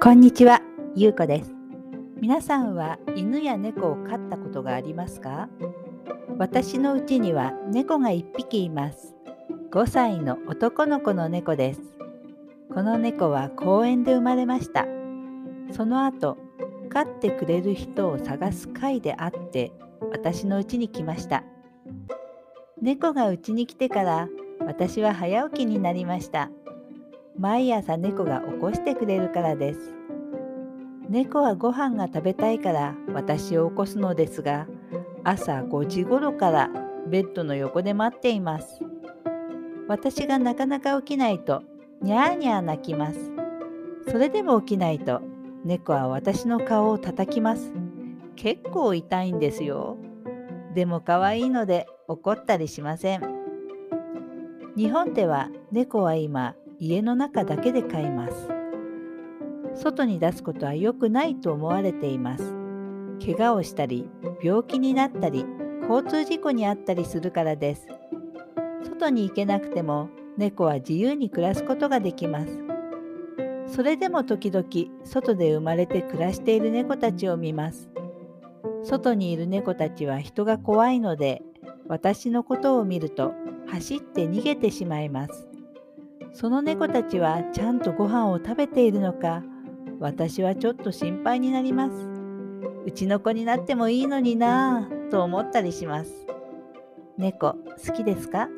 こんにちは、ゆうこです。皆さんは犬や猫を飼ったことがありますか？私のうちには猫が1匹います。5歳の男の子の猫です。この猫は公園で生まれました。その後、飼ってくれる人を探す会であって私のうちに来ました。猫がうちに来てから私は早起きになりました。毎朝猫が起こしてくれるからです。猫はご飯が食べたいから私を起こすのですが、朝5時頃からベッドの横で待っています。私がなかなか起きないと、にゃーにゃー泣きます。それでも起きないと、猫は私の顔を叩きます。結構痛いんですよ。でも可愛いので怒ったりしません。日本では猫は今家の中だけで飼います。外に出すことは良くないと思われています。怪我をしたり、病気になったり、交通事故に遭ったりするからです。外に行けなくても猫は自由に暮らすことができます。それでも時々外で生まれて暮らしている猫たちを見ます。外にいる猫たちは人が怖いので私のことを見ると走って逃げてしまいます。その猫たちはちゃんとご飯を食べているのか私はちょっと心配になります。うちの子になってもいいのになぁと思ったりします。猫好きですか？